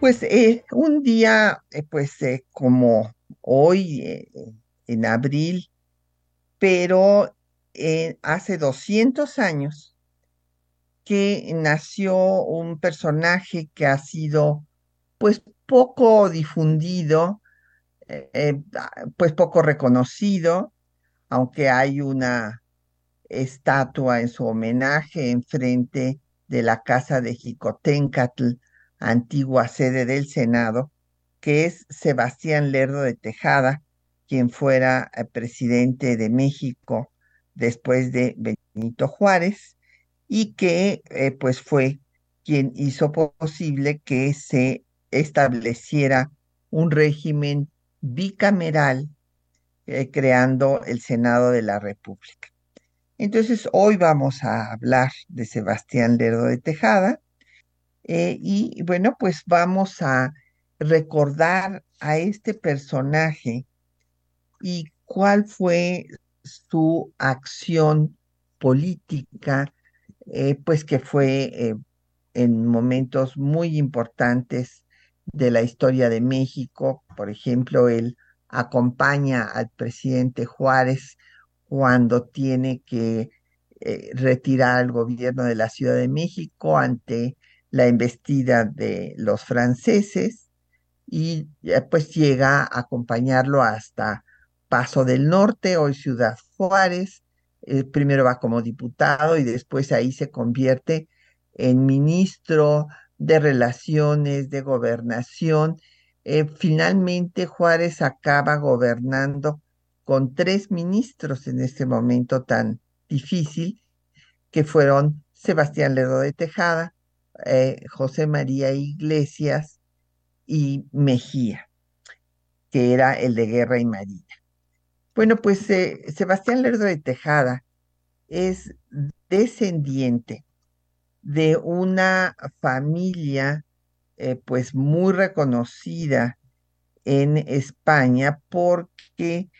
Pues eh, un día, eh, pues eh, como hoy, en abril, pero hace 200 años que nació un personaje que ha sido pues poco difundido, pues poco reconocido, aunque hay una estatua en su homenaje enfrente de la casa de Jicotencatl antigua sede del Senado, que es Sebastián Lerdo de Tejada, quien fuera eh, presidente de México después de Benito Juárez y que eh, pues fue quien hizo posible que se estableciera un régimen bicameral eh, creando el Senado de la República. Entonces, hoy vamos a hablar de Sebastián Lerdo de Tejada, eh, y bueno, pues vamos a recordar a este personaje y cuál fue su acción política, eh, pues que fue eh, en momentos muy importantes de la historia de México. Por ejemplo, él acompaña al presidente Juárez cuando tiene que retirar al gobierno de la Ciudad de México ante la embestida de los franceses y pues llega a acompañarlo hasta Paso del Norte, hoy Ciudad Juárez. Eh, primero va como diputado y después ahí se convierte en ministro de Relaciones, de Gobernación. Eh, finalmente Juárez acaba gobernando con tres ministros en este momento tan difícil, que fueron Sebastián Ledo de Tejada, eh, José María Iglesias y Mejía, que era el de Guerra y Marina. Bueno, pues eh, Sebastián Lerdo de Tejada es descendiente de una familia eh, pues muy reconocida en España porque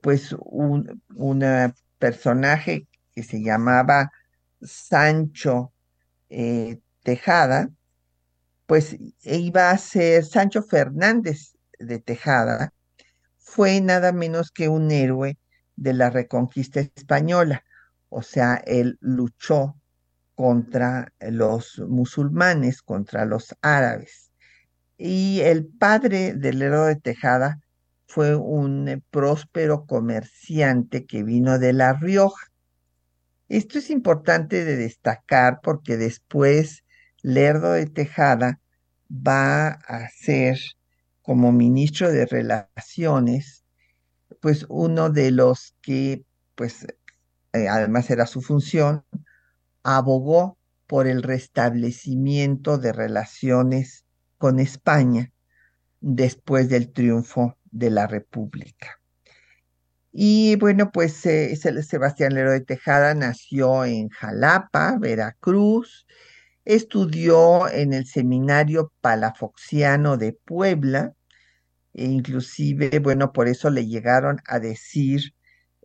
pues un, personaje que se llamaba Sancho Tejada, pues iba a ser Sancho Fernández de Tejada, fue nada menos que un héroe de la reconquista española, o sea, él luchó contra los musulmanes, contra los árabes. Y el padre del héroe de Tejada fue un próspero comerciante que vino de La Rioja. Esto es importante de destacar porque después Lerdo de Tejada va a ser como ministro de Relaciones, pues uno de los que, pues, eh, además era su función, abogó por el restablecimiento de relaciones con España después del triunfo de la República. Y bueno, pues eh, Sebastián Lerdo de Tejada nació en Jalapa, Veracruz, Estudió en el Seminario Palafoxiano de Puebla, e inclusive, bueno, por eso le llegaron a decir,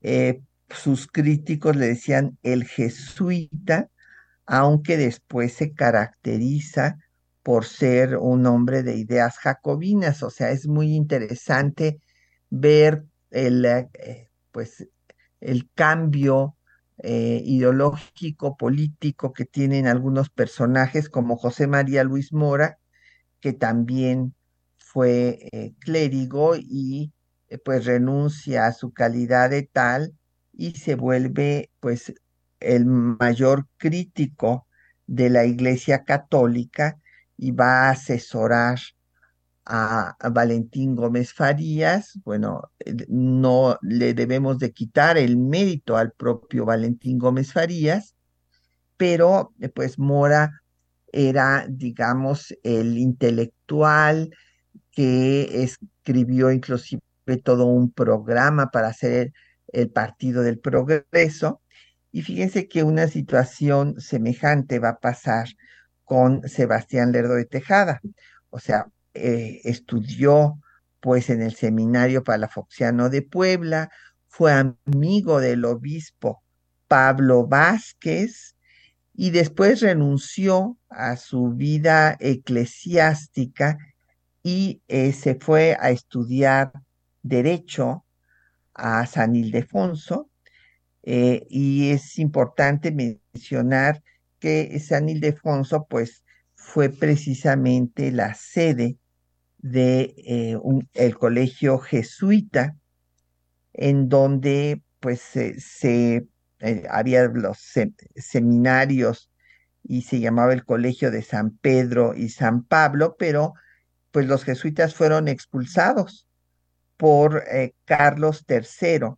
eh, sus críticos le decían el jesuita, aunque después se caracteriza por ser un hombre de ideas jacobinas, o sea, es muy interesante ver el, eh, pues, el cambio eh, ideológico, político que tienen algunos personajes como José María Luis Mora, que también fue eh, clérigo y eh, pues renuncia a su calidad de tal y se vuelve pues el mayor crítico de la Iglesia Católica y va a asesorar a, Valentín Gómez Farías, bueno, no le debemos de quitar el mérito al propio Valentín Gómez Farías, pero eh, pues Mora era, digamos, el intelectual que escribió inclusive todo un programa para hacer el Partido del Progreso. Y fíjense que una situación semejante va a pasar con Sebastián Lerdo de Tejada. O sea, eh, estudió pues en el seminario palafoxiano de Puebla, fue amigo del obispo Pablo Vázquez y después renunció a su vida eclesiástica y eh, se fue a estudiar derecho a San Ildefonso. Eh, y es importante mencionar que San Ildefonso pues fue precisamente la sede de eh, el colegio jesuita en donde pues se, eh, había los seminarios y se llamaba el colegio de San Pedro y San Pablo, pero pues los jesuitas fueron expulsados por eh, Carlos III,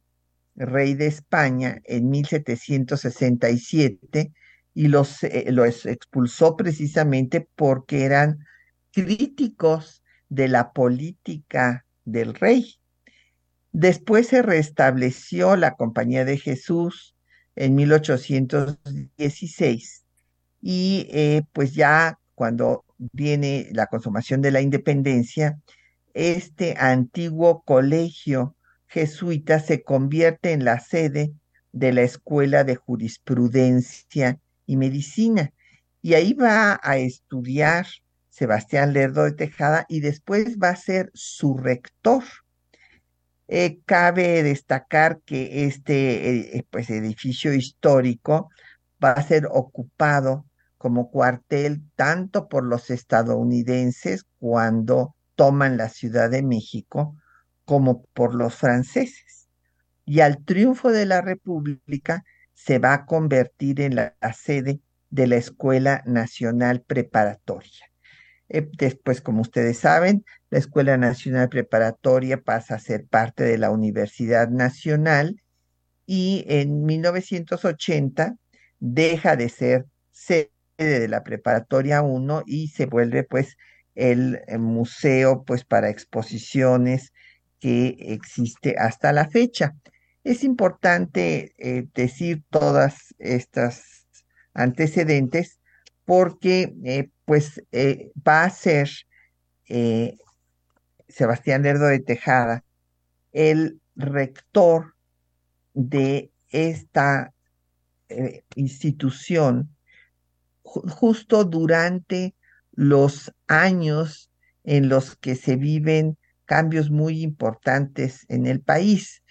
rey de España, en 1767 y los, los expulsó precisamente porque eran críticos de la política del rey. Después se restableció la Compañía de Jesús en 1816 y eh, pues ya cuando viene la consumación de la independencia, este antiguo colegio jesuita se convierte en la sede de la Escuela de Jurisprudencia y Medicina. Y ahí va a estudiar Sebastián Lerdo de Tejada y después va a ser su rector. Eh, cabe destacar que este eh, pues, edificio histórico va a ser ocupado como cuartel tanto por los estadounidenses cuando toman la Ciudad de México como por los franceses. Y al triunfo de la República se va a convertir en la, sede de la Escuela Nacional Preparatoria. Eh, después, como ustedes saben, la Escuela Nacional Preparatoria pasa a ser parte de la Universidad Nacional y en 1980 deja de ser sede de la Preparatoria 1 y se vuelve pues el, el museo pues para exposiciones que existe hasta la fecha. Es importante eh, decir todas estas antecedentes porque eh, pues eh, va a ser Sebastián Lerdo de Tejada el rector de esta institución justo durante los años en los que se viven cambios muy importantes en el país.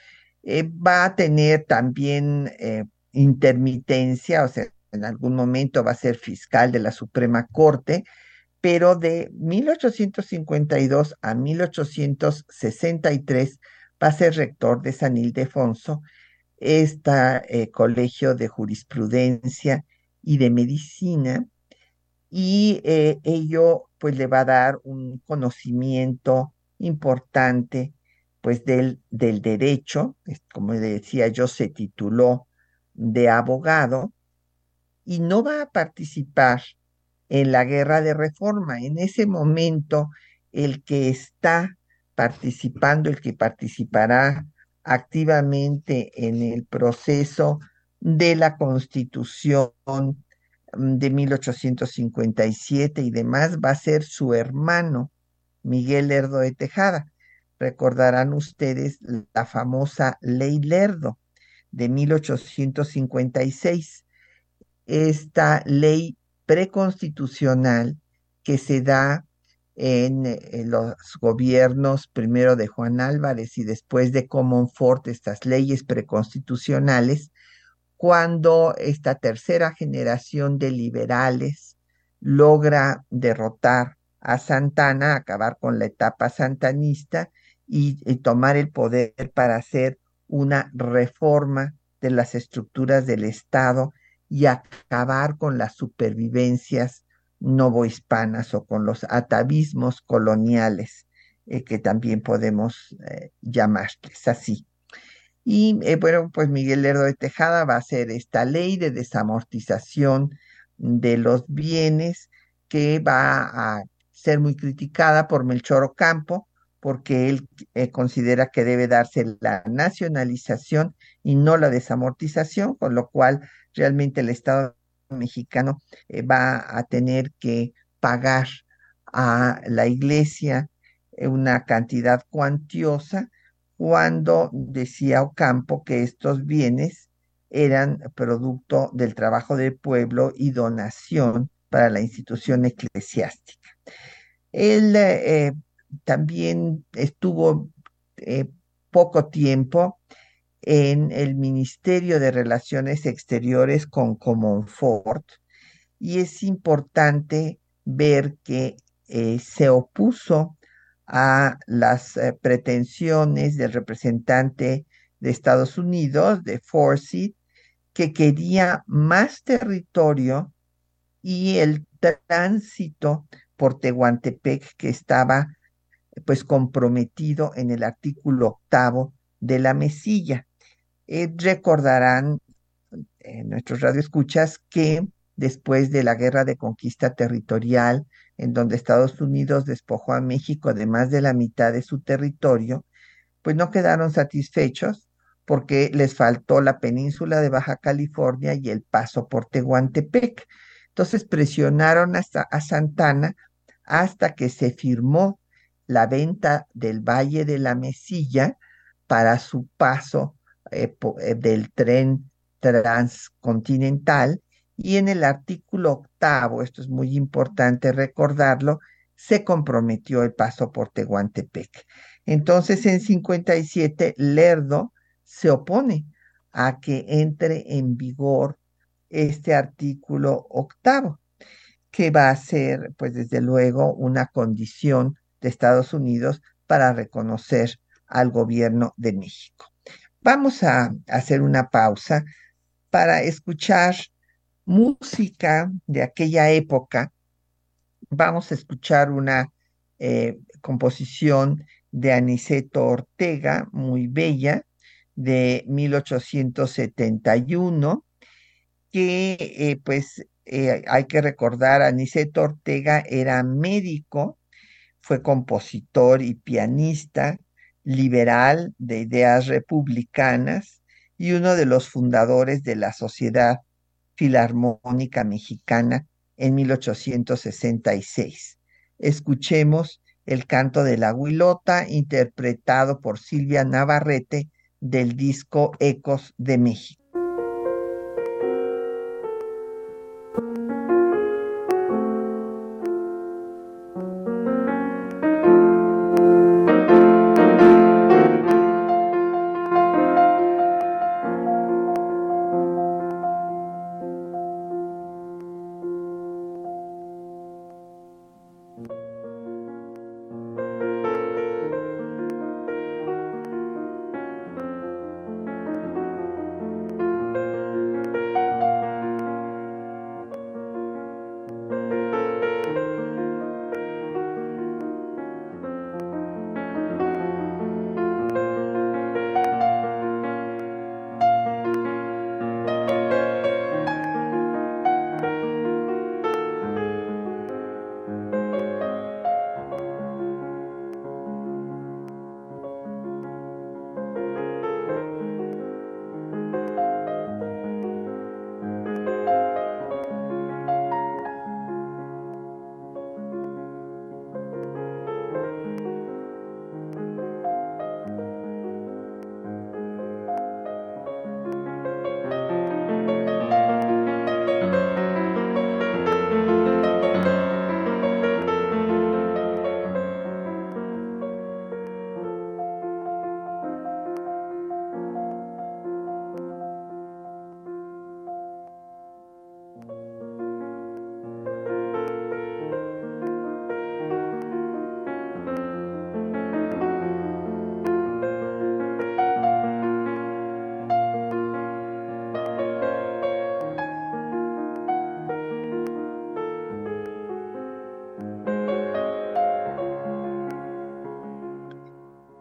Eh, va a tener también eh, intermitencia, o sea, en algún momento va a ser fiscal de la Suprema Corte, pero de 1852 a 1863 va a ser rector de San Ildefonso, este colegio de jurisprudencia y de medicina, y ello pues le va a dar un conocimiento importante pues del, del derecho, como decía yo, se tituló de abogado y no va a participar en la guerra de reforma. En ese momento, el que está participando, el que participará activamente en el proceso de la constitución mm, de 1857 y demás, va a ser su hermano Miguel Lerdo de Tejada. Recordarán ustedes la famosa Ley Lerdo de 1856. Esta ley preconstitucional que se da en, los gobiernos primero de Juan Álvarez y después de Comonfort, estas leyes preconstitucionales, cuando esta tercera generación de liberales logra derrotar a Santana, acabar con la etapa santanista y, tomar el poder para hacer una reforma de las estructuras del Estado y acabar con las supervivencias novohispanas o con los atavismos coloniales, eh, que también podemos eh, llamarles así. Y eh, bueno, pues Miguel Lerdo de Tejada va a hacer esta ley de desamortización de los bienes que va a ser muy criticada por Melchor Ocampo, porque él eh, considera que debe darse la nacionalización y no la desamortización, con lo cual realmente el Estado mexicano eh, va a tener que pagar a la iglesia eh, una cantidad cuantiosa cuando decía Ocampo que estos bienes eran producto del trabajo del pueblo y donación para la institución eclesiástica. Eh, también estuvo eh, poco tiempo en el Ministerio de Relaciones Exteriores con Comonfort y es importante ver que eh, se opuso a las pretensiones del representante de Estados Unidos, de Forsyth, que quería más territorio y el tránsito por Tehuantepec que estaba pues comprometido en el artículo octavo de la mesilla. Eh, recordarán eh, nuestros radioescuchas que después de la guerra de conquista territorial, en donde Estados Unidos despojó a México de más de la mitad de su territorio, pues no quedaron satisfechos porque les faltó la península de Baja California y el paso por Tehuantepec. Entonces presionaron hasta a Santana hasta que se firmó la venta del Valle de la Mesilla para su paso eh, eh, del tren transcontinental y en el artículo octavo, esto es muy importante recordarlo, se comprometió el paso por Tehuantepec. Entonces en 57 Lerdo se opone a que entre en vigor este artículo octavo, que va a ser, pues desde luego, una condición de Estados Unidos para reconocer al gobierno de México. Vamos a hacer una pausa para escuchar música de aquella época. Vamos a escuchar una eh, composición de Aniceto Ortega, muy bella, de 1871, que eh, pues eh, hay que recordar, Aniceto Ortega era médico, fue compositor y pianista, liberal de ideas republicanas y uno de los fundadores de la Sociedad Filarmónica Mexicana en 1866. Escuchemos el canto de la huilota interpretado por Silvia Navarrete del disco Ecos de México.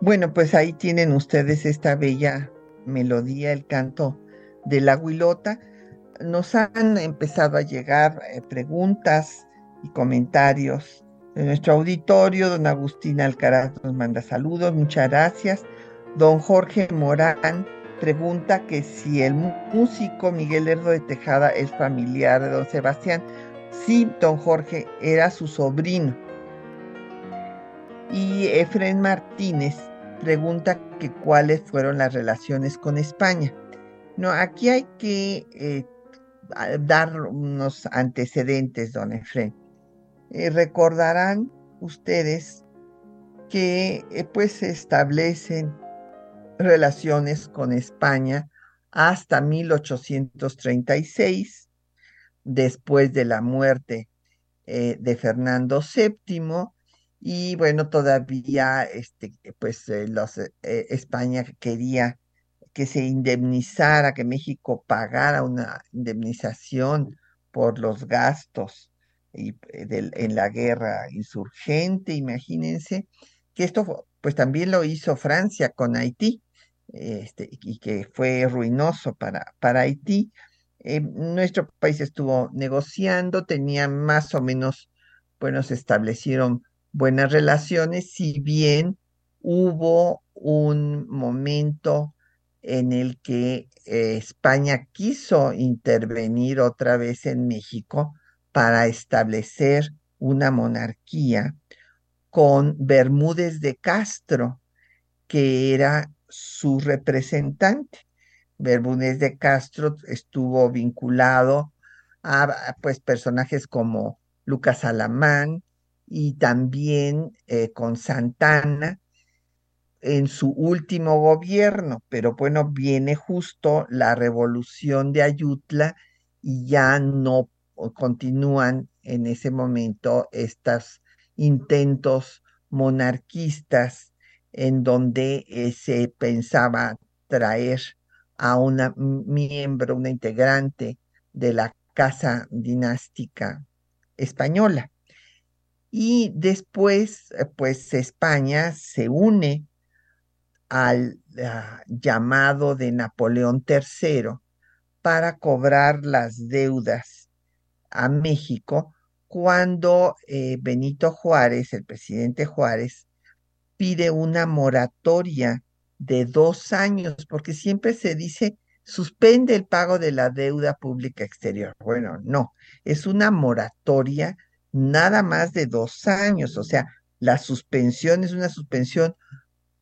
Bueno, pues ahí tienen ustedes esta bella melodía, el canto de la huilota. Nos han empezado a llegar eh, preguntas y comentarios de nuestro auditorio. Don Agustín Alcaraz nos manda saludos, muchas gracias. Don Jorge Morán pregunta que si el músico Miguel Lerdo de Tejada es familiar de don Sebastián. Sí, don Jorge, era su sobrino. Y Efren Martínez pregunta que cuáles fueron las relaciones con España. No, aquí hay que eh, dar unos antecedentes, don Efren. Eh, recordarán ustedes que eh, pues se establecen relaciones con España hasta 1836, después de la muerte eh, de Fernando VII, y bueno, todavía este, pues los, España quería que se indemnizara, que México pagara una indemnización por los gastos y, eh, en la guerra insurgente, imagínense, que esto pues también lo hizo Francia con Haití, este, y que fue ruinoso para, para Haití. Eh, nuestro país estuvo negociando, tenía más o menos, bueno, se establecieron buenas relaciones, si bien hubo un momento en el que eh, España quiso intervenir otra vez en México para establecer una monarquía con Bermúdez de Castro, que era su representante. Bermúdez de Castro estuvo vinculado a pues, personajes como Lucas Alamán y también eh, con Santana en su último gobierno, pero bueno, viene justo la revolución de Ayutla y ya no continúan en ese momento estos intentos monarquistas en donde eh, se pensaba traer a una miembro, una integrante de la casa dinástica española. Y después, eh, pues España se une al ah, llamado de Napoleón III para cobrar las deudas a México cuando eh, Benito Juárez, el presidente Juárez, pide una moratoria de dos años, porque siempre se dice suspende el pago de la deuda pública exterior. Bueno, no, es una moratoria nada más de dos años, o sea, la suspensión es una suspensión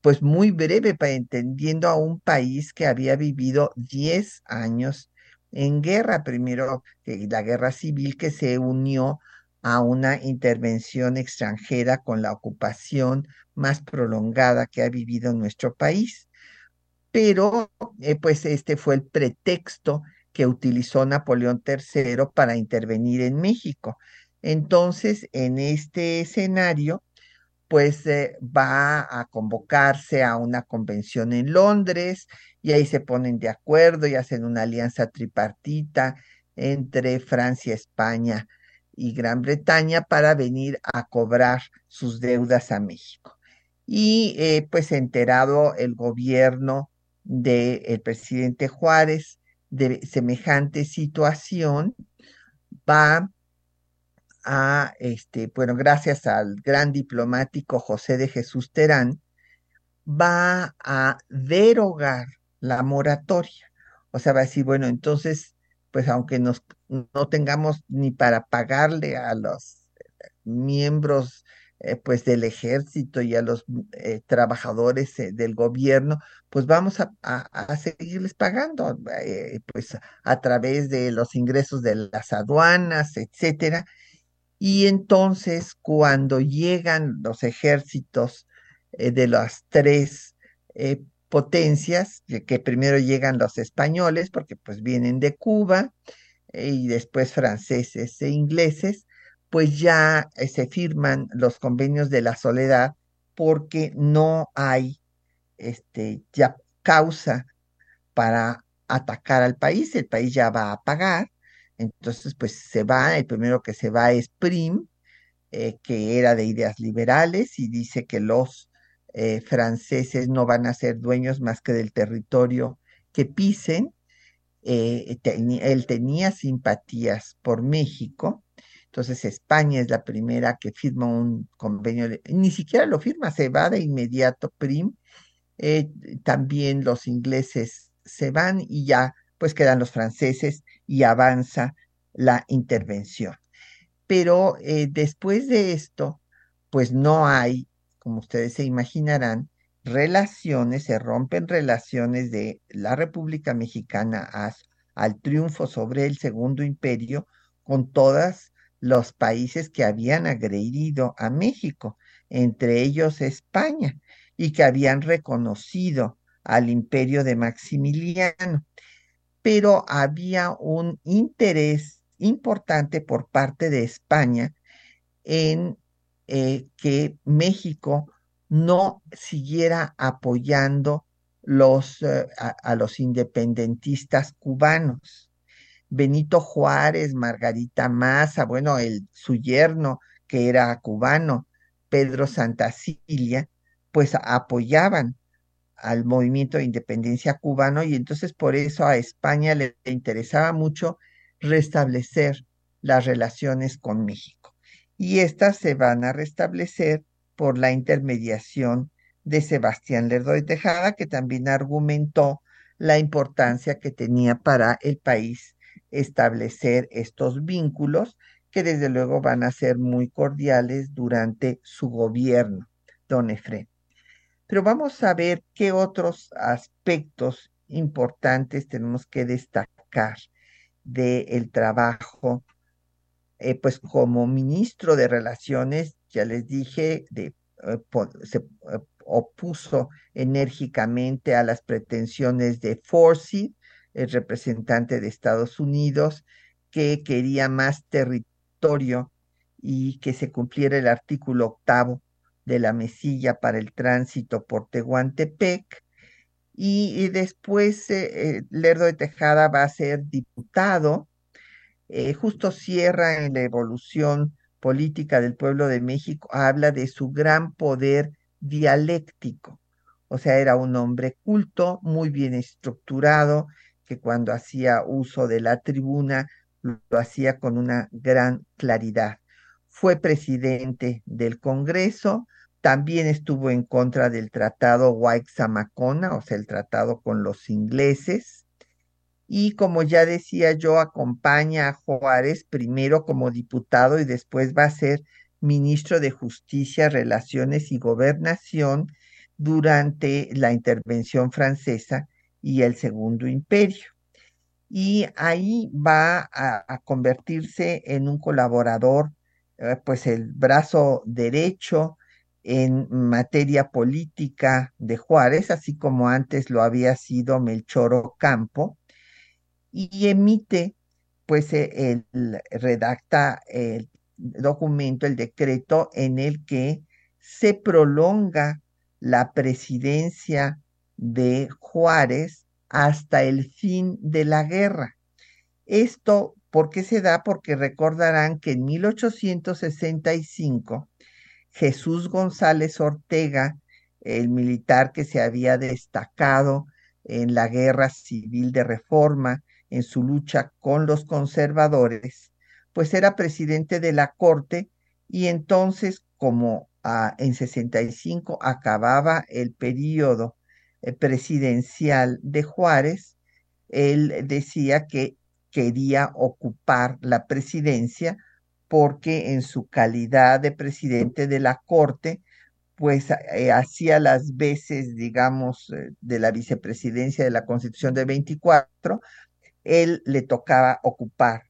pues muy breve para entendiendo a un país que había vivido 10 años en guerra, primero la guerra civil que se unió a una intervención extranjera con la ocupación más prolongada que ha vivido nuestro país. Pero eh, pues este fue el pretexto que utilizó Napoleón III para intervenir en México. Entonces, en este escenario, pues eh, va a convocarse a una convención en Londres y ahí se ponen de acuerdo y hacen una alianza tripartita entre Francia, España y Gran Bretaña para venir a cobrar sus deudas a México. Y eh, pues enterado el gobierno del presidente Juárez de semejante situación, va a, este, bueno, gracias al gran diplomático José de Jesús Terán, va a derogar la moratoria. O sea, va a decir, bueno, entonces, pues aunque nos, no tengamos ni para pagarle a los miembros eh, pues del ejército y a los eh, trabajadores eh, del gobierno, pues vamos a, a seguirles pagando, pues a través de los ingresos de las aduanas, etcétera, y entonces cuando llegan los ejércitos eh, de las tres eh, potencias, que, primero llegan los españoles, porque pues vienen de Cuba, eh, y después franceses e ingleses, pues ya se firman los convenios de la soledad porque no hay este, ya causa para atacar al país, el país ya va a pagar, entonces, pues se va, el primero que se va es Prim, eh, que era de ideas liberales y dice que los eh, franceses no van a ser dueños más que del territorio que pisen. Eh, él tenía simpatías por México, Entonces España es la primera que firma un convenio, ni siquiera lo firma, se va de inmediato PRIM. También los ingleses se van y ya pues quedan los franceses y avanza la intervención. Pero eh, después de esto, pues no hay, como ustedes se imaginarán, relaciones, se rompen relaciones de la República Mexicana al triunfo sobre el Segundo Imperio con todos los países que habían agredido a México, entre ellos España, y que habían reconocido al imperio de Maximiliano. Pero había un interés importante por parte de España en eh, que México no siguiera apoyando eh, a, los independentistas cubanos. Benito Juárez, Margarita Maza, bueno, el, su yerno, que era cubano, Pedro Santacilia, pues apoyaban al movimiento de independencia cubano y entonces por eso a España le interesaba mucho restablecer las relaciones con México. Y estas se van a restablecer por la intermediación de Sebastián Lerdo de Tejada, que también argumentó la importancia que tenía para el país establecer estos vínculos, que desde luego van a ser muy cordiales durante su gobierno, don Efrén. Pero vamos a ver qué otros aspectos importantes tenemos que destacar del trabajo, eh, pues como ministro de Relaciones, ya les dije, eh, se eh, opuso enérgicamente a las pretensiones de Forsyth, el representante de Estados Unidos, que quería más territorio y que se cumpliera el artículo octavo de la mesilla para el tránsito por Tehuantepec. Y, después eh, Lerdo de Tejada va a ser diputado. justo cierra en la evolución política del pueblo de México, habla de su gran poder dialéctico. O sea, era un hombre culto, muy bien estructurado, que cuando hacía uso de la tribuna lo hacía con una gran claridad. Fue presidente del Congreso, también estuvo en contra del tratado White-Samacona, o sea, el tratado con los ingleses. Y como ya decía yo, acompaña a Juárez primero como diputado y después va a ser ministro de Justicia, Relaciones y Gobernación durante la intervención francesa y el Segundo Imperio. Y ahí va a, convertirse en un colaborador, eh, pues el brazo derecho en materia política de Juárez, así como antes lo había sido Melchor Ocampo, y emite, pues el, redacta el documento, el decreto en el que se prolonga la presidencia de Juárez hasta el fin de la guerra. Esto, ¿por qué se da? Porque recordarán que en 1865 Jesús González Ortega, el militar que se había destacado en la guerra civil de reforma, en su lucha con los conservadores, pues era presidente de la Corte y entonces como ah, en 65 acababa el periodo eh, presidencial de Juárez, él decía que quería ocupar la presidencia porque en su calidad de presidente de la Corte, pues eh, hacía las veces, digamos, eh, de la vicepresidencia de la Constitución de 24, él le tocaba ocupar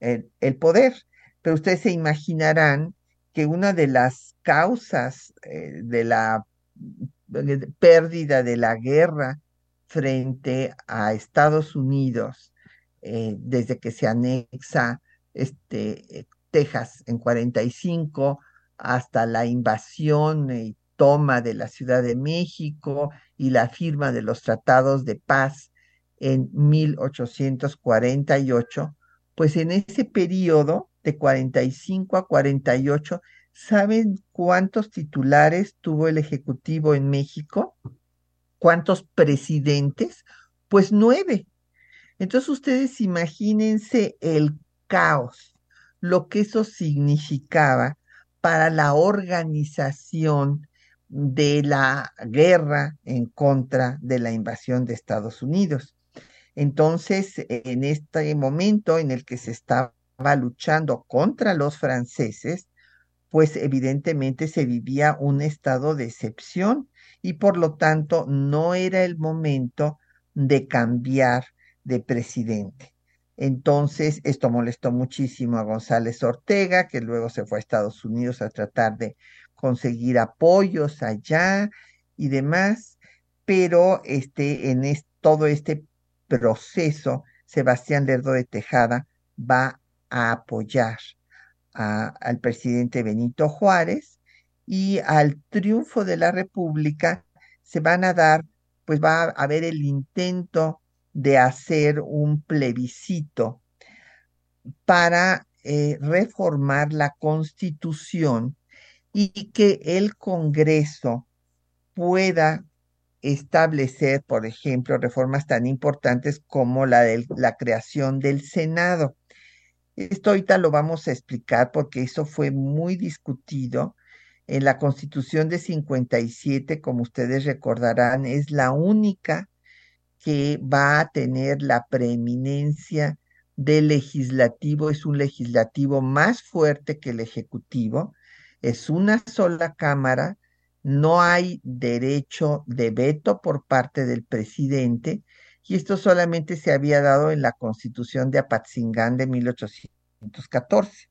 el, poder. Pero ustedes se imaginarán que una de las causas eh, de la pérdida de la guerra frente a Estados Unidos desde que se anexa este, Texas en 45 hasta la invasión y toma de la Ciudad de México y la firma de los tratados de paz en 1848, pues en ese periodo de 45 a 48, ¿saben cuántos titulares tuvo el Ejecutivo en México? ¿Cuántos presidentes? Pues nueve. Entonces ustedes imagínense el caos. Lo que eso significaba para la organización de la guerra en contra de la invasión de Estados Unidos. Entonces, en este momento en el que se estaba luchando contra los franceses, pues evidentemente se vivía un estado de excepción y por lo tanto no era el momento de cambiar de presidente. Entonces, esto molestó muchísimo a González Ortega, que luego se fue a Estados Unidos a tratar de conseguir apoyos allá y demás, pero este, en todo este proceso, Sebastián Lerdo de Tejada va a apoyar al presidente Benito Juárez y al triunfo de la República se van a dar, pues va a haber el intento de hacer un plebiscito para eh, reformar la constitución y que el Congreso pueda establecer, por ejemplo, reformas tan importantes como la de la creación del Senado. Esto ahorita lo vamos a explicar porque eso fue muy discutido. En la Constitución de 57, como ustedes recordarán, es la única que va a tener la preeminencia del legislativo, es un legislativo más fuerte que el ejecutivo, es una sola cámara, no hay derecho de veto por parte del presidente y esto solamente se había dado en la constitución de Apatzingán de 1814.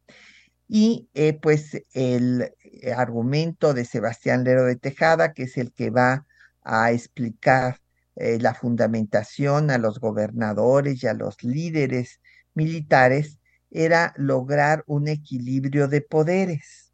Y eh, pues el argumento de Sebastián Lero de Tejada, que es el que va a explicar eh, la fundamentación a los gobernadores y a los líderes militares, era lograr un equilibrio de poderes.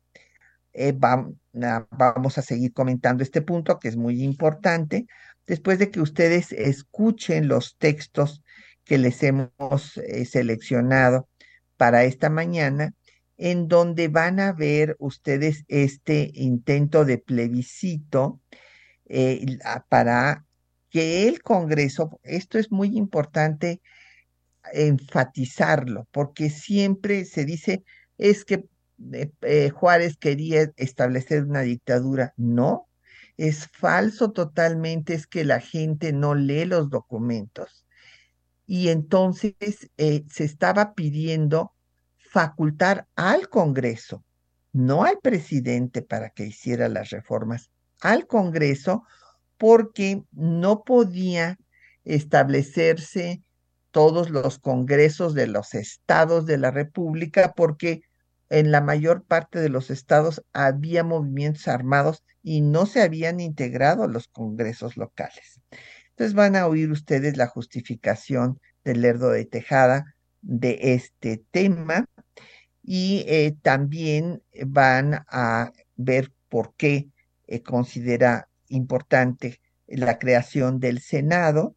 vamos a seguir comentando este punto que es muy importante, después de que ustedes escuchen los textos que les hemos eh, seleccionado para esta mañana, en donde van a ver ustedes este intento de plebiscito eh, para que el Congreso, esto es muy importante enfatizarlo, porque siempre se dice, es que eh, Juárez quería establecer una dictadura. No, es falso totalmente, es que la gente no lee los documentos. Y entonces eh, se estaba pidiendo facultar al Congreso, no al presidente para que hiciera las reformas, al Congreso, porque no podía establecerse todos los congresos de los estados de la República, porque en la mayor parte de los estados había movimientos armados y no se habían integrado los congresos locales. Entonces van a oír ustedes la justificación del Lerdo de Tejada de este tema y eh, también van a ver por qué eh, considera importante la creación del Senado.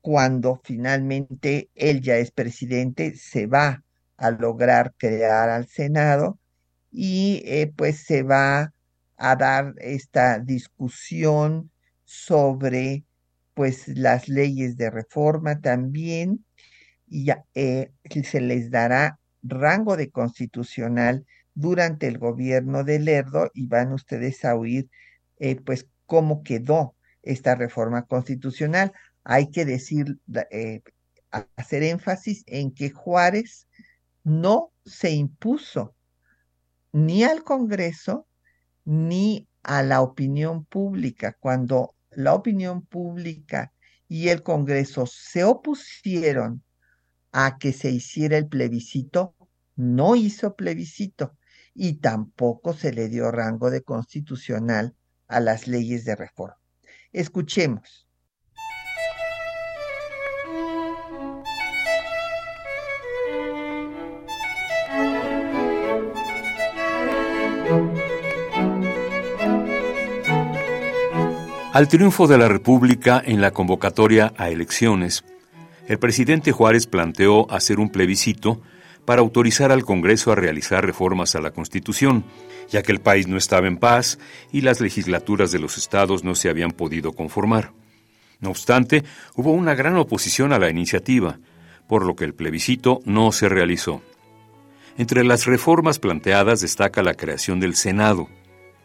Cuando finalmente él ya es presidente, se va a lograr crear al Senado y eh, pues se va a dar esta discusión sobre pues las leyes de reforma también y eh, se les dará rango de constitucional durante el gobierno de Lerdo y van ustedes a oír eh, pues cómo quedó esta reforma constitucional. Hay que decir, eh, hacer énfasis en que Juárez no se impuso ni al Congreso ni a la opinión pública. Cuando la opinión pública y el Congreso se opusieron a que se hiciera el plebiscito, no hizo plebiscito y tampoco se le dio rango de constitucional a las leyes de reforma. Escuchemos. Al triunfo de la República en la convocatoria a elecciones, el presidente Juárez planteó hacer un plebiscito para autorizar al Congreso a realizar reformas a la Constitución, ya que el país no estaba en paz y las legislaturas de los estados no se habían podido conformar. No obstante, hubo una gran oposición a la iniciativa, por lo que el plebiscito no se realizó. Entre las reformas planteadas destaca la creación del Senado.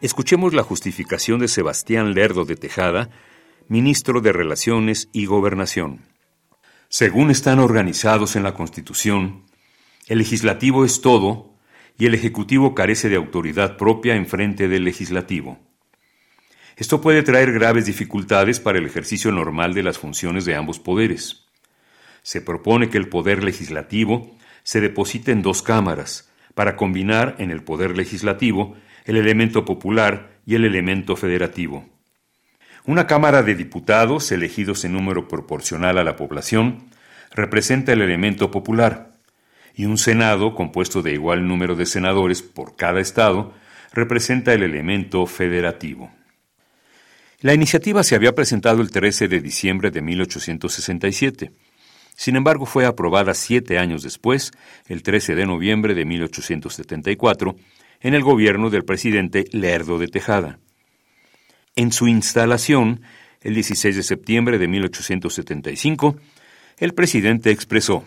Escuchemos la justificación de Sebastián Lerdo de Tejada, ministro de Relaciones y Gobernación. Según están organizados en la Constitución, el legislativo es todo y el ejecutivo carece de autoridad propia en frente del legislativo. Esto puede traer graves dificultades para el ejercicio normal de las funciones de ambos poderes. Se propone que el poder legislativo se deposite en dos cámaras, para combinar en el poder legislativo el elemento popular y el elemento federativo. Una Cámara de Diputados, elegidos en número proporcional a la población, representa el elemento popular, y un Senado, compuesto de igual número de senadores por cada Estado, representa el elemento federativo. La iniciativa se había presentado el 13 de diciembre de 1867. Sin embargo, fue aprobada siete años después, el 13 de noviembre de 1874, en el gobierno del presidente Lerdo de Tejada. En su instalación, el 16 de septiembre de 1875, el presidente expresó,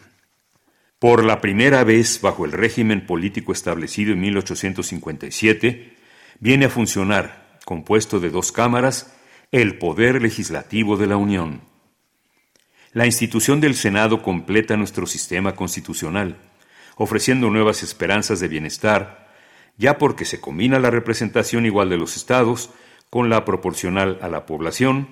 por la primera vez bajo el régimen político establecido en 1857, viene a funcionar, compuesto de dos cámaras, el poder legislativo de la Unión. La institución del Senado completa nuestro sistema constitucional, ofreciendo nuevas esperanzas de bienestar, ya porque se combina la representación igual de los estados con la proporcional a la población,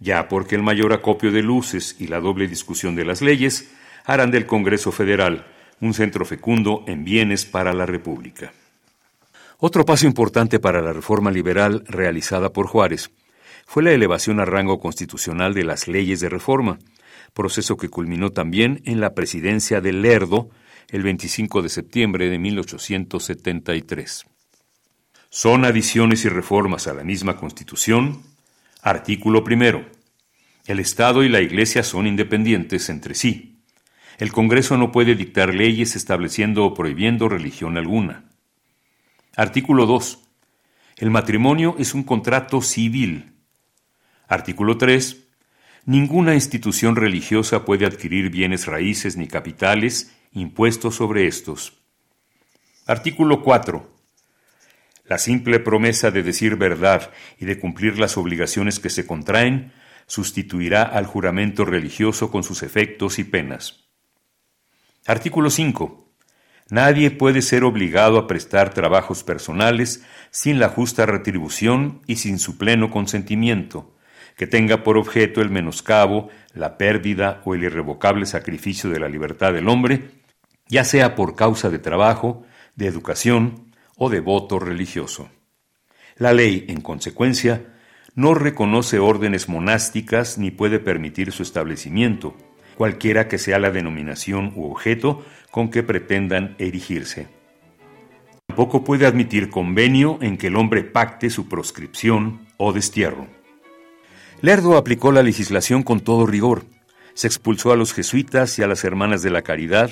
ya porque el mayor acopio de luces y la doble discusión de las leyes harán del Congreso Federal un centro fecundo en bienes para la República. Otro paso importante para la reforma liberal realizada por Juárez fue la elevación a rango constitucional de las leyes de reforma, proceso que culminó también en la presidencia de Lerdo el 25 de septiembre de 1873. Son adiciones y reformas a la misma Constitución. Artículo primero. El Estado y la Iglesia son independientes entre sí. El Congreso no puede dictar leyes estableciendo o prohibiendo religión alguna. Artículo 2. El matrimonio es un contrato civil Artículo 3. Ninguna institución religiosa puede adquirir bienes raíces ni capitales impuestos sobre estos. Artículo 4. La simple promesa de decir verdad y de cumplir las obligaciones que se contraen sustituirá al juramento religioso con sus efectos y penas. Artículo 5. Nadie puede ser obligado a prestar trabajos personales sin la justa retribución y sin su pleno consentimiento, que tenga por objeto el menoscabo, la pérdida o el irrevocable sacrificio de la libertad del hombre, ya sea por causa de trabajo, de educación o de voto religioso. La ley, en consecuencia, no reconoce órdenes monásticas ni puede permitir su establecimiento, cualquiera que sea la denominación u objeto con que pretendan erigirse. Tampoco puede admitir convenio en que el hombre pacte su proscripción o destierro. Lerdo aplicó la legislación con todo rigor. Se expulsó a los jesuitas y a las hermanas de la caridad,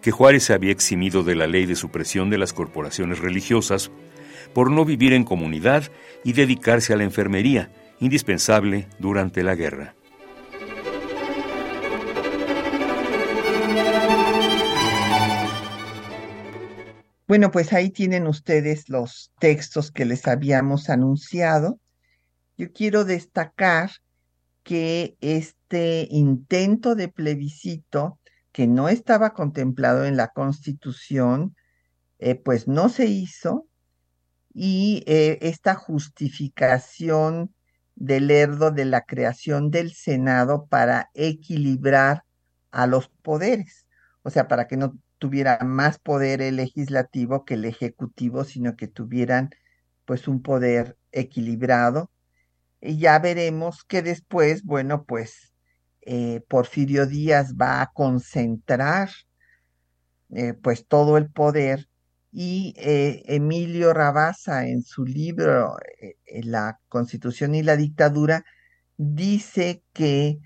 que Juárez había eximido de la ley de supresión de las corporaciones religiosas, por no vivir en comunidad y dedicarse a la enfermería, indispensable durante la guerra. Bueno, pues ahí tienen ustedes los textos que les habíamos anunciado. Yo quiero destacar que este intento de plebiscito, que no estaba contemplado en la Constitución, eh, pues no se hizo, y eh, esta justificación del Lerdo de la creación del Senado para equilibrar a los poderes, o sea, para que no tuviera más poder el legislativo que el ejecutivo, sino que tuvieran pues un poder equilibrado. Y ya veremos que después, bueno, pues eh, Porfirio Díaz va a concentrar eh, pues todo el poder y eh, Emilio Rabasa en su libro La Constitución y la Dictadura dice que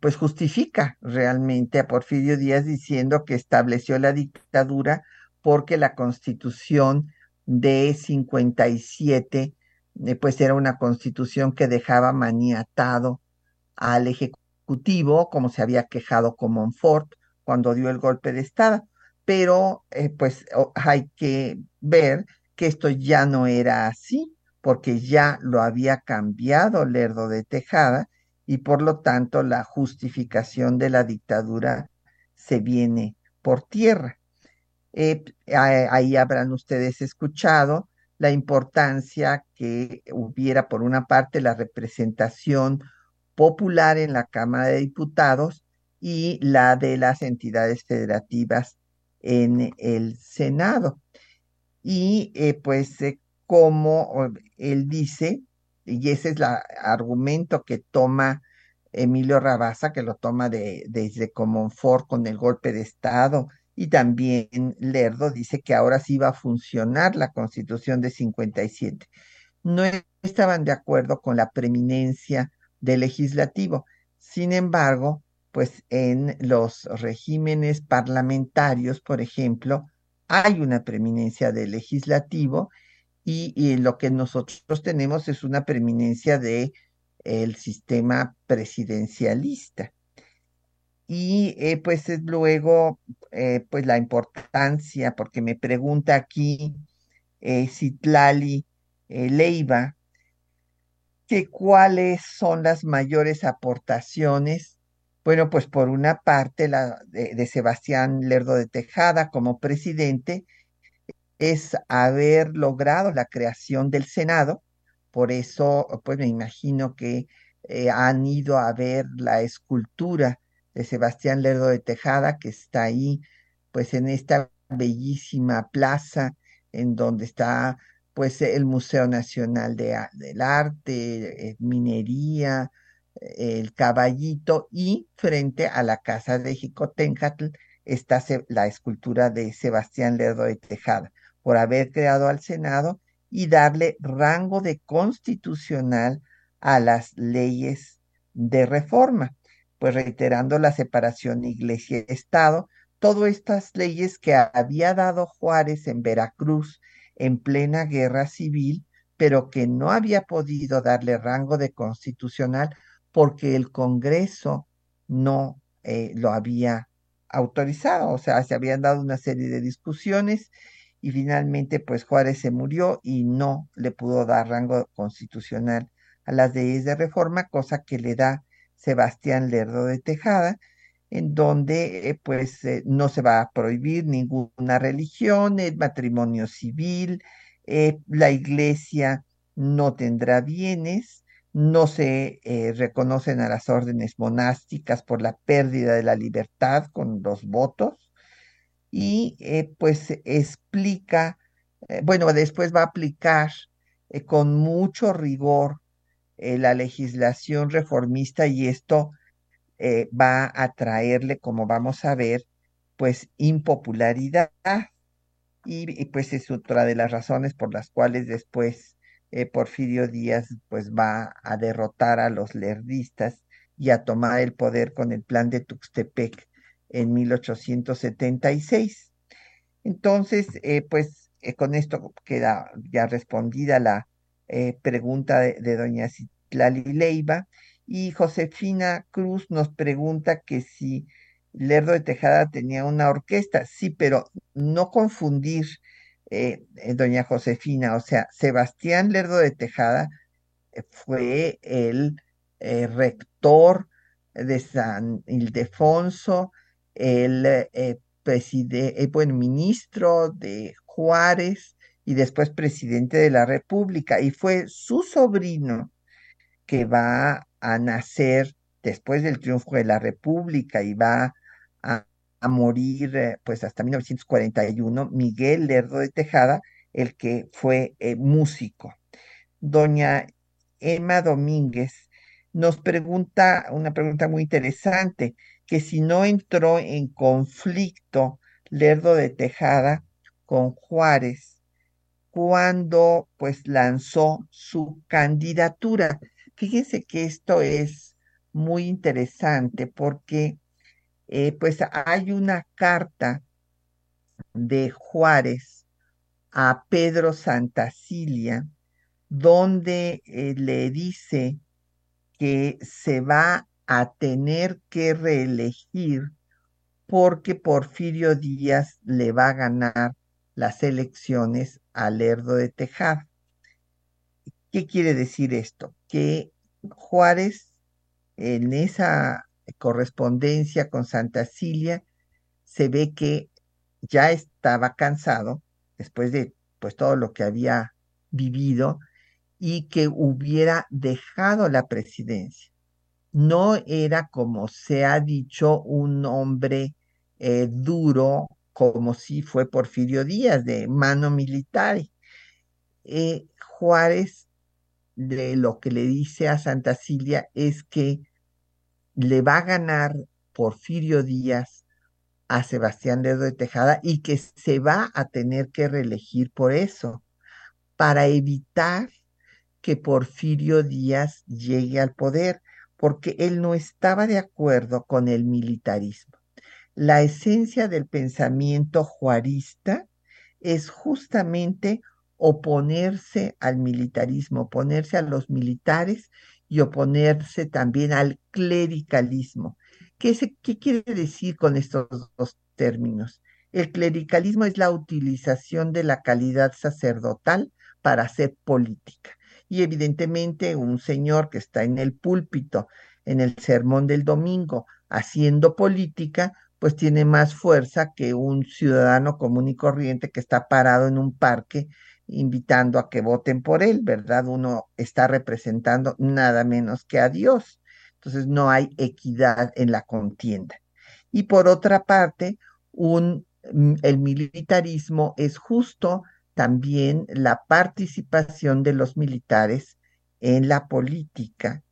pues justifica realmente a Porfirio Díaz diciendo que estableció la dictadura porque la Constitución de 57 pues era una constitución que dejaba maniatado al Ejecutivo, como se había quejado con Montfort cuando dio el golpe de Estado. pero eh, pues hay que ver que esto ya no era así, porque ya lo había cambiado Lerdo de Tejada y por lo tanto la justificación de la dictadura se viene por tierra. Eh, ahí habrán ustedes escuchado la importancia que hubiera, por una parte, la representación popular en la Cámara de Diputados y la de las entidades federativas en el Senado. Y eh, pues eh, como él dice, y ese es el argumento que toma Emilio Rabasa, que lo toma de, desde Comonfort con el golpe de Estado, y también Lerdo dice que ahora sí va a funcionar la constitución de 57. No estaban de acuerdo con la preeminencia del legislativo. Sin embargo, pues en los regímenes parlamentarios, por ejemplo, hay una preeminencia del legislativo y, lo que nosotros tenemos es una preeminencia de el sistema presidencialista. Y eh, pues luego, eh, pues la importancia, porque me pregunta aquí eh, Citlali Leiva, que cuáles son las mayores aportaciones. Bueno, pues por una parte la de Sebastián Lerdo de Tejada como presidente, es haber logrado la creación del Senado. Por eso, pues me imagino que eh, han ido a ver la escultura de Sebastián Lerdo de Tejada, que está ahí, pues en esta bellísima plaza en donde está pues el Museo Nacional de, del Arte, eh, Minería, el Caballito y frente a la casa de Jicotencatl está la escultura de Sebastián Lerdo de Tejada por haber creado al Senado y darle rango de constitucional a las leyes de reforma, pues reiterando la separación iglesia-estado, todas estas leyes que había dado Juárez en Veracruz en plena guerra civil, pero que no había podido darle rango de constitucional porque el Congreso no eh, lo había autorizado, o sea, se habían dado una serie de discusiones y finalmente pues Juárez se murió y no le pudo dar rango constitucional a las leyes de reforma, cosa que le da Sebastián Lerdo de Tejada, en donde eh, pues eh, no se va a prohibir ninguna religión, el matrimonio civil, eh, la iglesia no tendrá bienes, no se reconocen a las órdenes monásticas por la pérdida de la libertad con los votos, y eh, pues explica, eh, bueno, después va a aplicar eh, con mucho rigor la legislación reformista y esto va a traerle, como vamos a ver, pues impopularidad. Y, pues es otra de las razones por las cuales después Porfirio Díaz pues va a derrotar a los lerdistas y a tomar el poder con el plan de Tuxtepec en 1876. Entonces, eh, pues eh, con esto queda ya respondida la eh, pregunta de, doña Citlali Leiva y Josefina Cruz nos pregunta que si Lerdo de Tejada tenía una orquesta. Sí, pero no confundir, doña Josefina, o sea, Sebastián Lerdo de Tejada fue el rector de San Ildefonso, el eh, eh, ministro de Juárez y después presidente de la República. Y fue su sobrino que va a nacer después del triunfo de la República y va a, morir eh, pues hasta 1941, Miguel Lerdo de Tejada, el que fue músico. Doña Emma Domínguez nos pregunta una pregunta muy interesante que si no entró en conflicto Lerdo de Tejada con Juárez cuando pues lanzó su candidatura. Fíjense que esto es muy interesante porque eh, pues hay una carta de Juárez a Pedro Santacilia donde eh, le dice que se va a tener que reelegir porque Porfirio Díaz le va a ganar las elecciones a Lerdo de Tejada. ¿Qué quiere decir esto? Que Juárez en esa correspondencia con Santa Cilia se ve que ya estaba cansado después de pues todo lo que había vivido y que hubiera dejado la presidencia. No era como se ha dicho un hombre eh, duro como si fue Porfirio Díaz de mano militar. Eh, Juárez de lo que le dice a Santa Cilia es que le va a ganar Porfirio Díaz a Sebastián Lerdo de Tejada y que se va a tener que reelegir por eso, para evitar que Porfirio Díaz llegue al poder, porque él no estaba de acuerdo con el militarismo. La esencia del pensamiento juarista es justamente oponerse al militarismo, oponerse a los militares y oponerse también al clericalismo. ¿Qué, ¿Qué, quiere decir con estos dos términos? El clericalismo es la utilización de la calidad sacerdotal para hacer política. Y evidentemente un señor que está en el púlpito, en el sermón del domingo, haciendo política, pues tiene más fuerza que un ciudadano común y corriente que está parado en un parque invitando a que voten por él, ¿verdad? Uno está representando nada menos que a Dios. Entonces no hay equidad en la contienda. Y por otra parte, un, mm, el militarismo es justo también la participación de los militares en la política.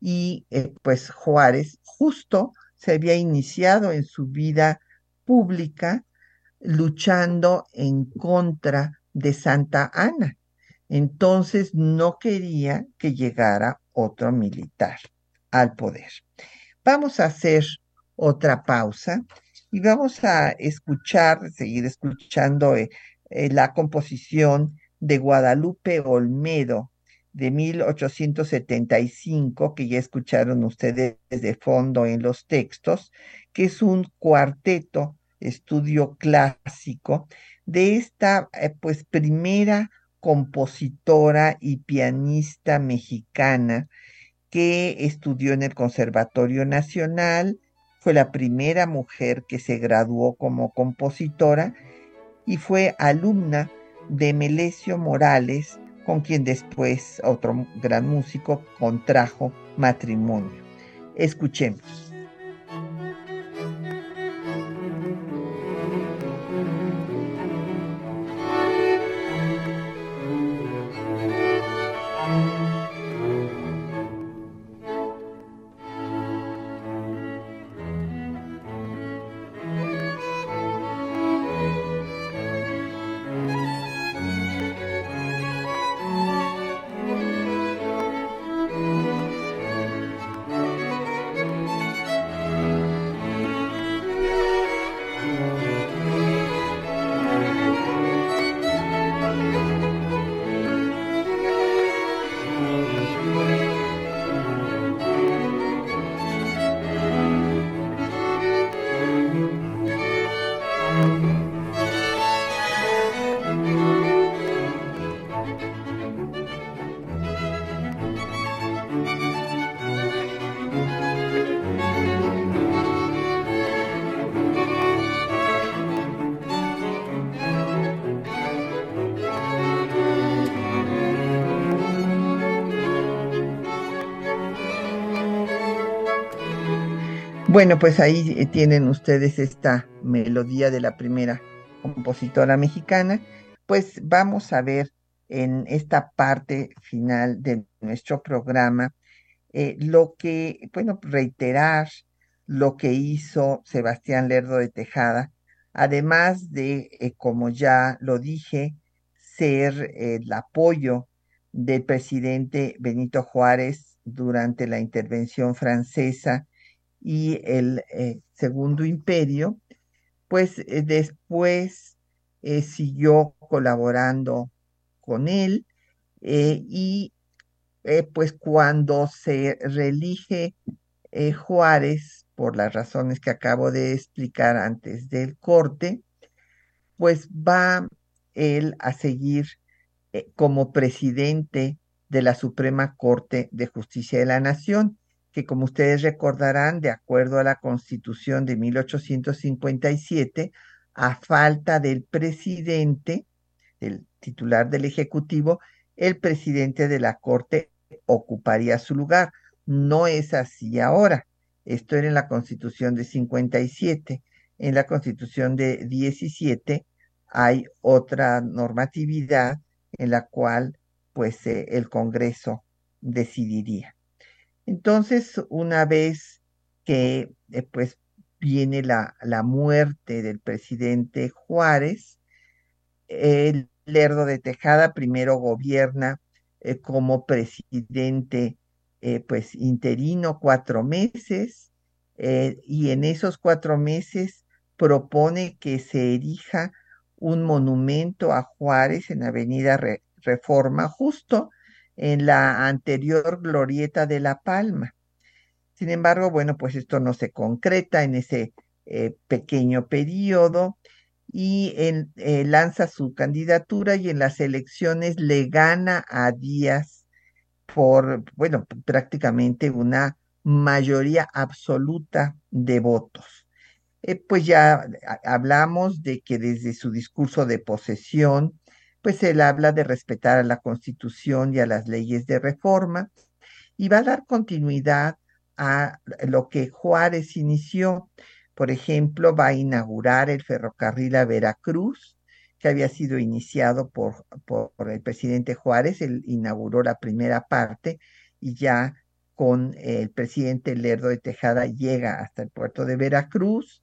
Y eh, pues Juárez justo se había iniciado en su vida pública luchando en contra de Santa Ana. Entonces no quería que llegara otro militar al poder. Vamos a hacer otra pausa y vamos a escuchar, seguir escuchando eh, eh, la composición de Guadalupe Olmedo de 1875, que ya escucharon ustedes de fondo en los textos, que es un cuarteto, estudio clásico, de esta eh, pues primera compositora y pianista mexicana que estudió en el Conservatorio Nacional, fue la primera mujer que se graduó como compositora y fue alumna de Melesio Morales, con quien después otro gran músico contrajo matrimonio. Escuchemos. Bueno, pues ahí eh, tienen ustedes esta melodía de la primera compositora mexicana. Pues vamos a ver en esta parte final de nuestro programa eh, lo que, bueno, reiterar lo que hizo Sebastián Lerdo de Tejada, además de, eh, como ya lo dije, ser el apoyo del presidente Benito Juárez durante la intervención francesa y el eh, Segundo Imperio, pues eh, después eh, siguió colaborando con él y pues cuando se reelige Juárez por las razones que acabo de explicar antes del corte, pues va él a seguir como presidente de la Suprema Corte de Justicia de la Nación, que como ustedes recordarán, de acuerdo a la Constitución de 1857, a falta del presidente, el titular del Ejecutivo, el presidente de la Corte ocuparía su lugar. No es así ahora. Esto era en la Constitución de 57. En la Constitución de 17 hay otra normatividad en la cual pues eh, el Congreso decidiría. Entonces, una vez que eh, pues viene la, la, muerte del presidente Juárez, el Lerdo de Tejada primero gobierna eh, como presidente pues interino cuatro meses y en esos cuatro meses propone que se erija un monumento a Juárez en Avenida Reforma, justo en la anterior glorieta de La Palma. Sin embargo, bueno, pues esto no se concreta en ese eh, pequeño periodo y eh, lanza su candidatura y en las elecciones le gana a Díaz por, bueno, prácticamente una mayoría absoluta de votos. Eh, pues ya hablamos de que desde su discurso de posesión, pues él habla de respetar a la Constitución y a las leyes de reforma y va a dar continuidad a lo que Juárez inició. Por ejemplo, va a inaugurar el ferrocarril a Veracruz, que había sido iniciado por, por el presidente Juárez. Él inauguró la primera parte y ya con el presidente Lerdo de Tejada llega hasta el puerto de Veracruz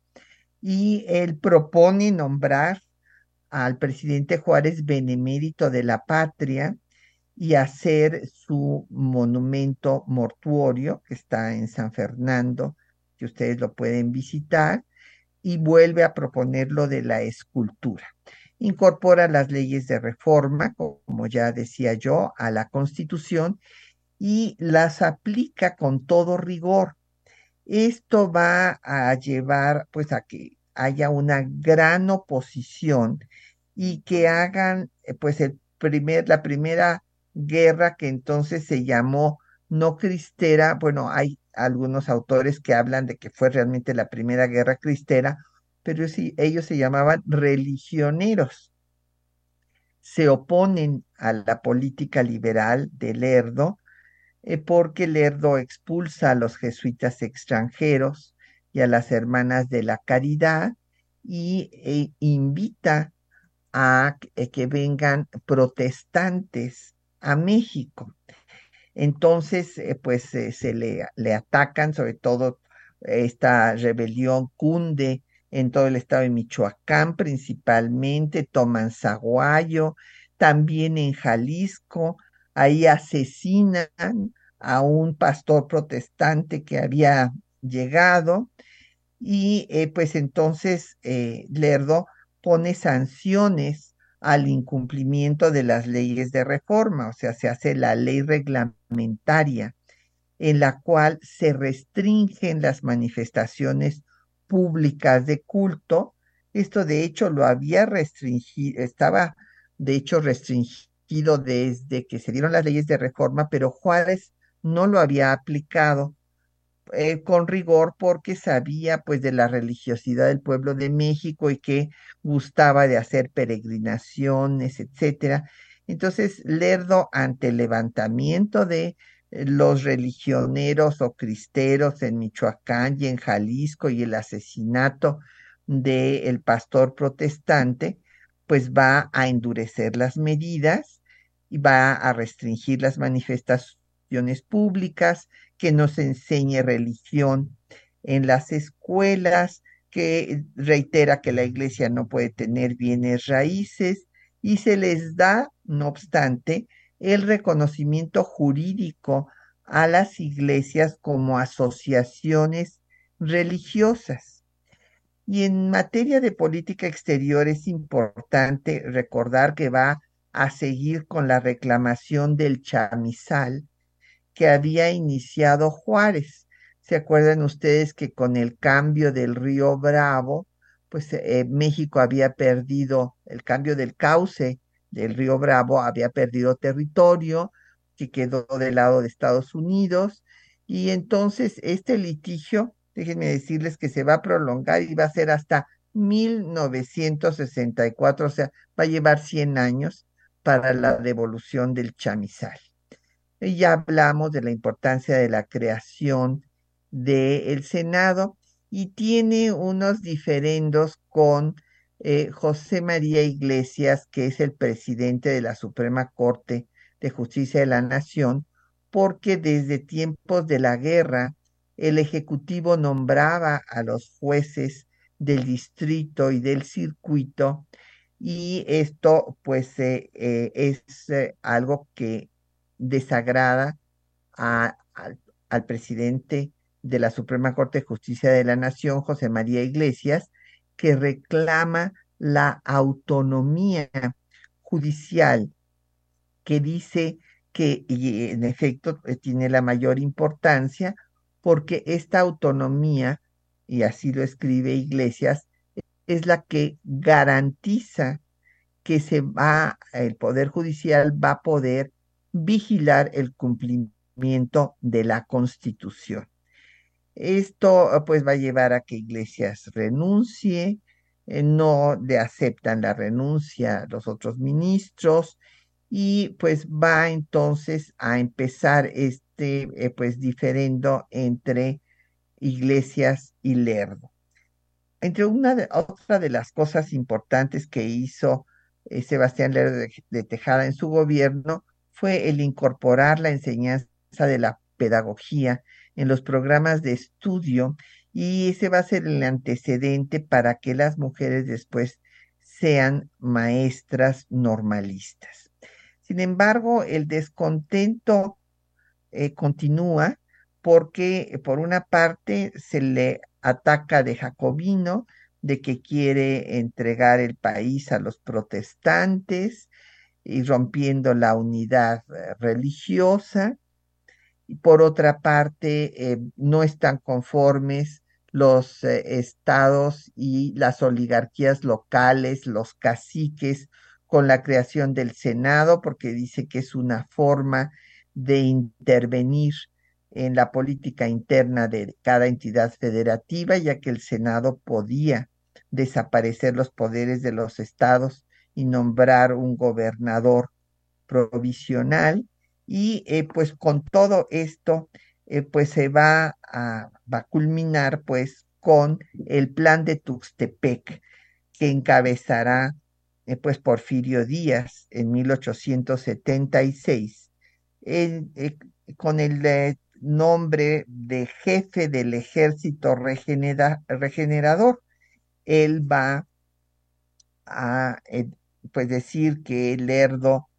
y él propone nombrar al presidente Juárez benemérito de la patria y hacer su monumento mortuorio que está en San Fernando, que ustedes lo pueden visitar, y vuelve a proponer lo de la escultura. Incorpora las leyes de reforma, como ya decía yo, a la Constitución y las aplica con todo rigor. Esto va a llevar pues a que haya una gran oposición y que hagan eh, pues el primer, la primera guerra que entonces se llamó no cristera, bueno, hay algunos autores que hablan de que fue realmente la primera guerra cristera, pero sí, ellos se llamaban religioneros. Se oponen a la política liberal de Lerdo eh, porque Lerdo expulsa a los jesuitas extranjeros y a las hermanas de la caridad y e invita a eh, que vengan protestantes a México. Entonces, eh, pues se le, le, atacan, sobre todo esta rebelión cunde en todo el estado de Michoacán, principalmente, toman Zaguayo, también en Jalisco, Ahí asesinan a un pastor protestante que había llegado y eh, pues entonces eh, Lerdo pone sanciones al incumplimiento de las leyes de reforma, o sea, se hace la ley reglamentaria en la cual se restringen las manifestaciones públicas de culto. Esto de hecho lo había restringido, estaba de hecho restringido desde que se dieron las leyes de reforma, pero Juárez no lo había aplicado eh, con rigor porque sabía pues de la religiosidad del pueblo de México y que gustaba de hacer peregrinaciones, etcétera. Entonces, Lerdo, ante el levantamiento de eh, los religioneros o cristeros en Michoacán y en Jalisco y el asesinato del pastor protestante, pues va a endurecer las medidas y va a restringir las manifestaciones públicas, que no se enseñe religión en las escuelas, que reitera que la iglesia no puede tener bienes raíces y se les da, no obstante, el reconocimiento jurídico a las iglesias como asociaciones religiosas. Y en materia de política exterior es importante recordar que va a seguir con la reclamación del chamizal que había iniciado Juárez. ¿Se acuerdan ustedes que con el cambio del río Bravo, pues eh, México había perdido el cambio del cauce del río Bravo, había perdido territorio que quedó del lado de Estados Unidos y entonces este litigio, déjenme decirles que se va a prolongar y va a ser hasta 1964, o sea, va a llevar 100 años para la devolución del chamizal. Ya hablamos de la importancia de la creación del Senado y tiene unos diferendos con eh, José María Iglesias, que es el presidente de la Suprema Corte de Justicia de la Nación, porque desde tiempos de la guerra el Ejecutivo nombraba a los jueces del distrito y del circuito y esto pues eh, eh, es algo que desagrada al presidente de la Suprema Corte de Justicia de la Nación, José María Iglesias, que reclama la autonomía judicial, que dice que y en efecto eh, tiene la mayor importancia porque esta autonomía, y así lo escribe Iglesias, es la que garantiza que se va, el Poder Judicial va a poder vigilar el cumplimiento de la Constitución. Esto ah, pues va a llevar a que Iglesias renuncie, eh, no le aceptan la renuncia los otros ministros y pues va entonces a empezar este eh, pues diferendo entre Iglesias y Lerdo. Entre una de, otra de las cosas importantes que hizo eh, Sebastián Lerdo de Tejada en su gobierno fue el incorporar la enseñanza de la pedagogía en los programas de estudio y ese va a ser el antecedente para que las mujeres después sean maestras normalistas. Sin embargo, el descontento eh, continúa porque por una parte se le ataca de jacobino, de que quiere entregar el país a los protestantes y rompiendo la unidad eh, religiosa. Por otra parte, eh, no están conformes los eh, estados y las oligarquías locales, los caciques, con la creación del Senado, porque dice que es una forma de intervenir en la política interna de cada entidad federativa, ya que el Senado podía desaparecer los poderes de los estados y nombrar un gobernador provisional y eh, pues con todo esto, eh, pues se va a, va culminar pues con el plan de Tuxtepec que encabezará eh, pues Porfirio Díaz en 1876 con el nombre de jefe del ejército regenerador. Él va a pues decir que Lerdo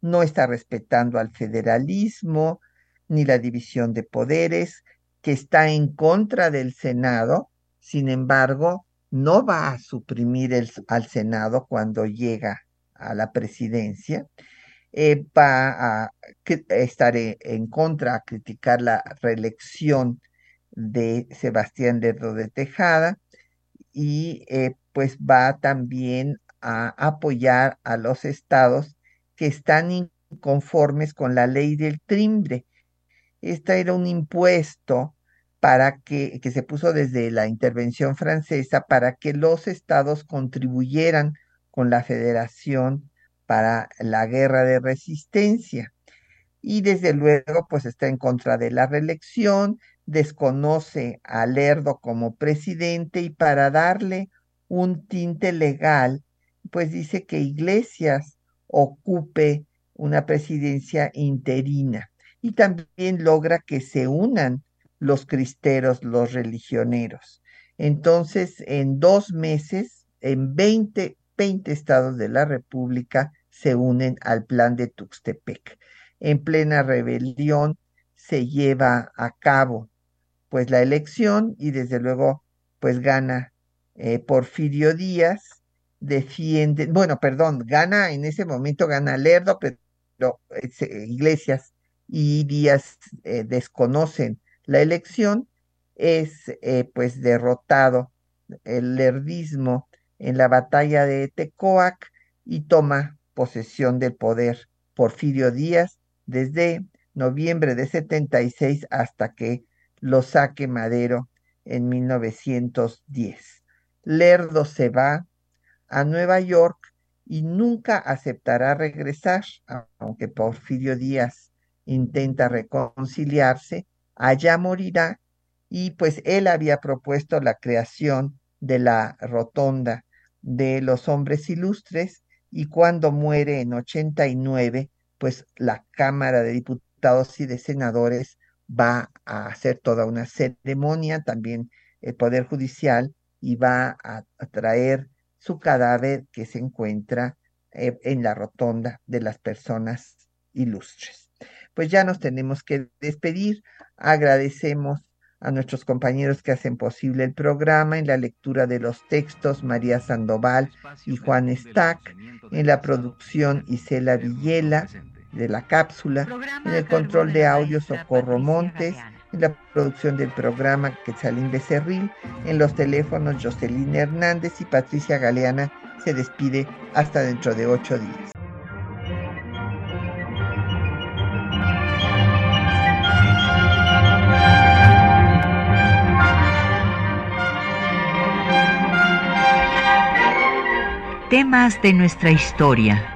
no está respetando al federalismo ni la división de poderes, que está en contra del Senado, sin embargo, no va a suprimir al Senado cuando llega a la presidencia, eh, va a estar en contra, a criticar la reelección de Sebastián Lerdo de Tejada y eh, pues va también a apoyar a los estados que están inconformes con la ley del trimbre. Esta era un impuesto para que, que se puso desde la intervención francesa para que los estados contribuyeran con la federación para la guerra de resistencia. Y desde luego, pues está en contra de la reelección, desconoce a Lerdo como presidente y para darle un tinte legal, pues dice que Iglesias ocupe una presidencia interina y también logra que se unan los cristeros, los religioneros. Entonces, en dos meses, en 20, 20 estados de la República se unen al plan de Tuxtepec. En plena rebelión se lleva a cabo pues la elección y desde luego pues gana eh, Porfirio Díaz defiende, bueno, perdón, gana, en ese momento gana Lerdo, pero eh, Iglesias y Díaz eh, desconocen la elección es eh, pues derrotado el lerdismo en la batalla de Tecoac y toma posesión del poder Porfirio Díaz desde noviembre de 76 hasta que lo saque Madero en 1910. Lerdo se va a Nueva York y nunca aceptará regresar, aunque Porfirio Díaz intenta reconciliarse, allá morirá. Y pues él había propuesto la creación de la rotonda de los hombres ilustres y cuando muere en 89, pues la Cámara de Diputados y de Senadores va a hacer toda una ceremonia, también el Poder Judicial, y va a, traer su cadáver que se encuentra eh, en la rotonda de las personas ilustres. Pues ya nos tenemos que despedir. Agradecemos a nuestros compañeros que hacen posible el programa en la lectura de los textos María Sandoval y Juan Stack, en la producción Isela Villela de la cápsula, en el control de audio Socorro Montes, la producción del programa Quetzalín Becerril, en los teléfonos Jocelyn Hernández y Patricia Galeana se despide hasta dentro de ocho días. Temas de nuestra historia.